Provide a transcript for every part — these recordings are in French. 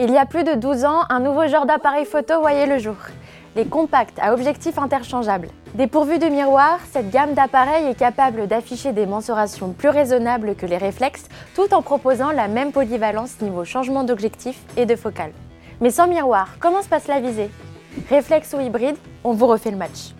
Il y a plus de 12 ans, un nouveau genre d'appareil photo voyait le jour. Les compacts à objectifs interchangeables. Dépourvus de miroir, cette gamme d'appareils est capable d'afficher des mensurations plus raisonnables que les réflexes, tout en proposant la même polyvalence niveau changement d'objectif et de focale. Mais sans miroir, comment se passe la visée? Réflexe ou hybride On vous refait le match.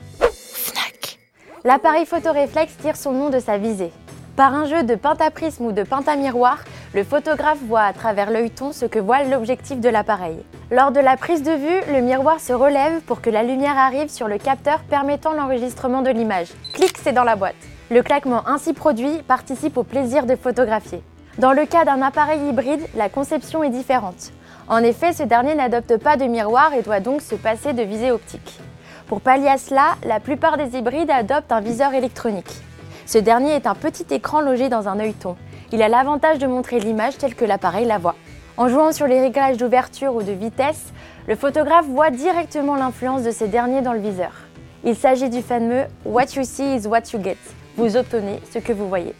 L'appareil photo réflexe tire son nom de sa visée. Par un jeu de pentaprisme ou de pentamiroir, le photographe voit à travers l'œilleton ce que voit l'objectif de l'appareil. Lors de la prise de vue, le miroir se relève pour que la lumière arrive sur le capteur permettant l'enregistrement de l'image. Clic, c'est dans la boîte. Le claquement ainsi produit participe au plaisir de photographier. Dans le cas d'un appareil hybride, la conception est différente. En effet, ce dernier n'adopte pas de miroir et doit donc se passer de visée optique. Pour pallier à cela, la plupart des hybrides adoptent un viseur électronique. Ce dernier est un petit écran logé dans un œilleton. Il a l'avantage de montrer l'image telle que l'appareil la voit. En jouant sur les réglages d'ouverture ou de vitesse, le photographe voit directement l'influence de ces derniers dans le viseur. Il s'agit du fameux What you see is what you get. Vous obtenez ce que vous voyez.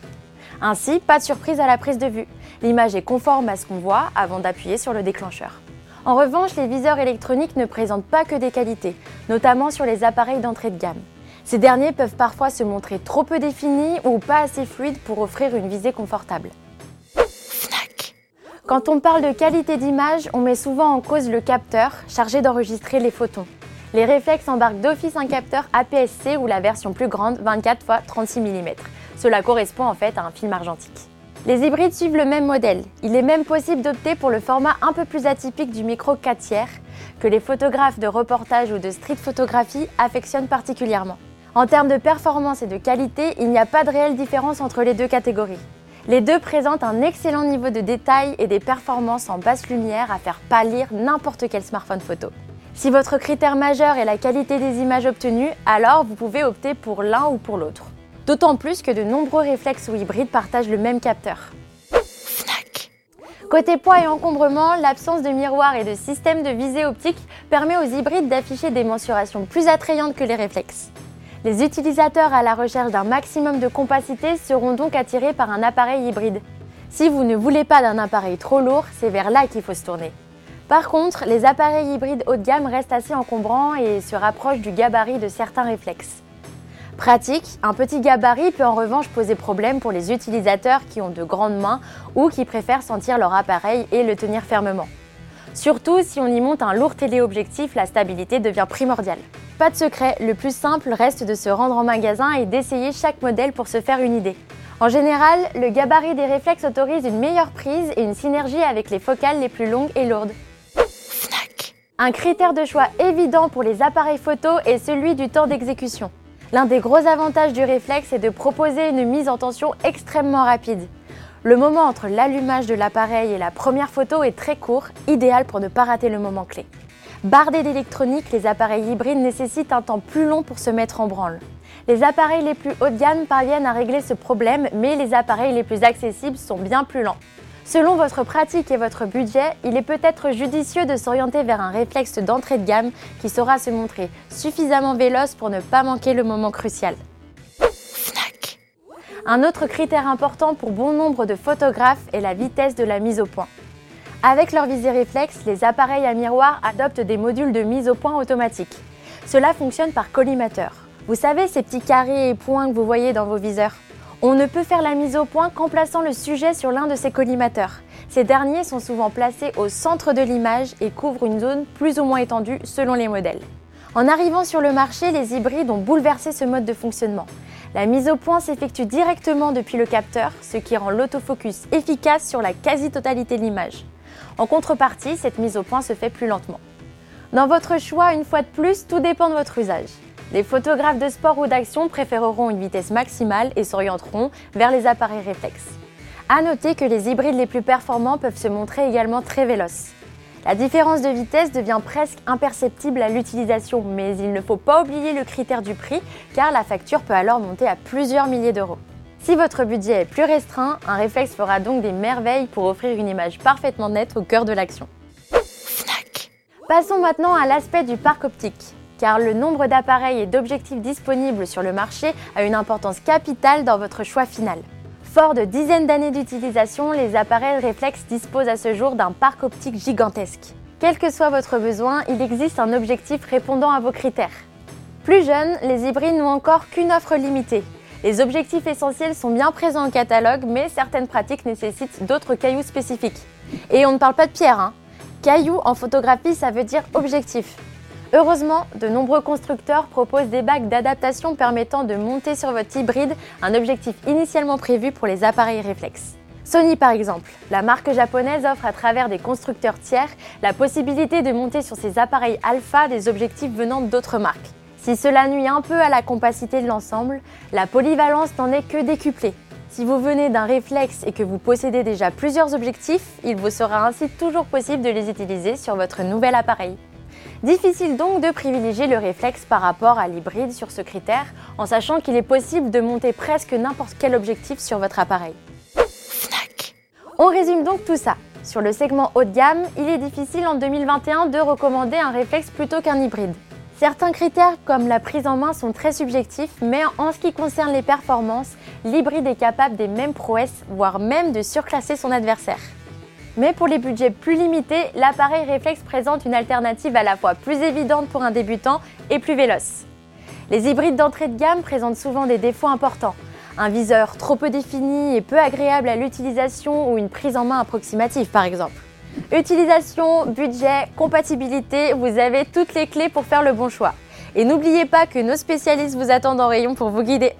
Ainsi, pas de surprise à la prise de vue. L'image est conforme à ce qu'on voit avant d'appuyer sur le déclencheur. En revanche, les viseurs électroniques ne présentent pas que des qualités, notamment sur les appareils d'entrée de gamme. Ces derniers peuvent parfois se montrer trop peu définis ou pas assez fluides pour offrir une visée confortable. Quand on parle de qualité d'image, on met souvent en cause le capteur chargé d'enregistrer les photons. Les réflexes embarquent d'office un capteur APS-C ou la version plus grande 24 x 36 mm. Cela correspond en fait à un film argentique. Les hybrides suivent le même modèle. Il est même possible d'opter pour le format un peu plus atypique du micro 4 tiers que les photographes de reportage ou de street photographie affectionnent particulièrement. En termes de performance et de qualité, il n'y a pas de réelle différence entre les deux catégories. Les deux présentent un excellent niveau de détail et des performances en basse lumière à faire pâlir n'importe quel smartphone photo. Si votre critère majeur est la qualité des images obtenues, alors vous pouvez opter pour l'un ou pour l'autre. D'autant plus que de nombreux réflexes ou hybrides partagent le même capteur. Côté poids et encombrement, l'absence de miroir et de système de visée optique permet aux hybrides d'afficher des mensurations plus attrayantes que les réflexes. Les utilisateurs à la recherche d'un maximum de compacité seront donc attirés par un appareil hybride. Si vous ne voulez pas d'un appareil trop lourd, c'est vers là qu'il faut se tourner. Par contre, les appareils hybrides haut de gamme restent assez encombrants et se rapprochent du gabarit de certains réflexes. Pratique, un petit gabarit peut en revanche poser problème pour les utilisateurs qui ont de grandes mains ou qui préfèrent sentir leur appareil et le tenir fermement. Surtout si on y monte un lourd téléobjectif, la stabilité devient primordiale. Pas de secret, le plus simple reste de se rendre en magasin et d'essayer chaque modèle pour se faire une idée. En général, le gabarit des réflexes autorise une meilleure prise et une synergie avec les focales les plus longues et lourdes. Un critère de choix évident pour les appareils photo est celui du temps d'exécution. L'un des gros avantages du réflexe est de proposer une mise en tension extrêmement rapide. Le moment entre l'allumage de l'appareil et la première photo est très court, idéal pour ne pas rater le moment clé. Bardés d'électronique, les appareils hybrides nécessitent un temps plus long pour se mettre en branle. Les appareils les plus haut de gamme parviennent à régler ce problème, mais les appareils les plus accessibles sont bien plus lents. Selon votre pratique et votre budget, il est peut-être judicieux de s'orienter vers un réflexe d'entrée de gamme qui saura se montrer suffisamment véloce pour ne pas manquer le moment crucial. Un autre critère important pour bon nombre de photographes est la vitesse de la mise au point. Avec leur visée réflexe, les appareils à miroir adoptent des modules de mise au point automatique. Cela fonctionne par collimateur. Vous savez ces petits carrés et points que vous voyez dans vos viseurs? On ne peut faire la mise au point qu'en plaçant le sujet sur l'un de ces collimateurs. Ces derniers sont souvent placés au centre de l'image et couvrent une zone plus ou moins étendue selon les modèles. En arrivant sur le marché, les hybrides ont bouleversé ce mode de fonctionnement. La mise au point s'effectue directement depuis le capteur, ce qui rend l'autofocus efficace sur la quasi-totalité de l'image. En contrepartie, cette mise au point se fait plus lentement. Dans votre choix, une fois de plus, tout dépend de votre usage. Les photographes de sport ou d'action préféreront une vitesse maximale et s'orienteront vers les appareils réflexes. A noter que les hybrides les plus performants peuvent se montrer également très véloces. La différence de vitesse devient presque imperceptible à l'utilisation, mais il ne faut pas oublier le critère du prix car la facture peut alors monter à plusieurs milliers d'euros. Si votre budget est plus restreint, un réflexe fera donc des merveilles pour offrir une image parfaitement nette au cœur de l'action. Passons maintenant à l'aspect du parc optique, car le nombre d'appareils et d'objectifs disponibles sur le marché a une importance capitale dans votre choix final. Fort de dizaines d'années d'utilisation, les appareils réflexes disposent à ce jour d'un parc optique gigantesque. Quel que soit votre besoin, il existe un objectif répondant à vos critères. Plus jeunes, les hybrides n'ont encore qu'une offre limitée. Les objectifs essentiels sont bien présents au catalogue, mais certaines pratiques nécessitent d'autres cailloux spécifiques. Et on ne parle pas de pierre, hein. Caillou en photographie, ça veut dire objectif. Heureusement, de nombreux constructeurs proposent des bacs d'adaptation permettant de monter sur votre hybride un objectif initialement prévu pour les appareils réflexes. Sony par exemple, la marque japonaise offre à travers des constructeurs tiers la possibilité de monter sur ses appareils alpha des objectifs venant d'autres marques. Si cela nuit un peu à la compacité de l'ensemble, la polyvalence n'en est que décuplée. Si vous venez d'un réflexe et que vous possédez déjà plusieurs objectifs, il vous sera ainsi toujours possible de les utiliser sur votre nouvel appareil. Difficile donc de privilégier le réflexe par rapport à l'hybride sur ce critère, en sachant qu'il est possible de monter presque n'importe quel objectif sur votre appareil. On résume donc tout ça. Sur le segment haut de gamme, il est difficile en 2021 de recommander un réflexe plutôt qu'un hybride. Certains critères comme la prise en main sont très subjectifs, mais en ce qui concerne les performances, l'hybride est capable des mêmes prouesses, voire même de surclasser son adversaire. Mais pour les budgets plus limités, l'appareil réflexe présente une alternative à la fois plus évidente pour un débutant et plus véloce. Les hybrides d'entrée de gamme présentent souvent des défauts importants, un viseur trop peu défini et peu agréable à l'utilisation ou une prise en main approximative par exemple. Utilisation, budget, compatibilité, vous avez toutes les clés pour faire le bon choix. Et n'oubliez pas que nos spécialistes vous attendent en rayon pour vous guider.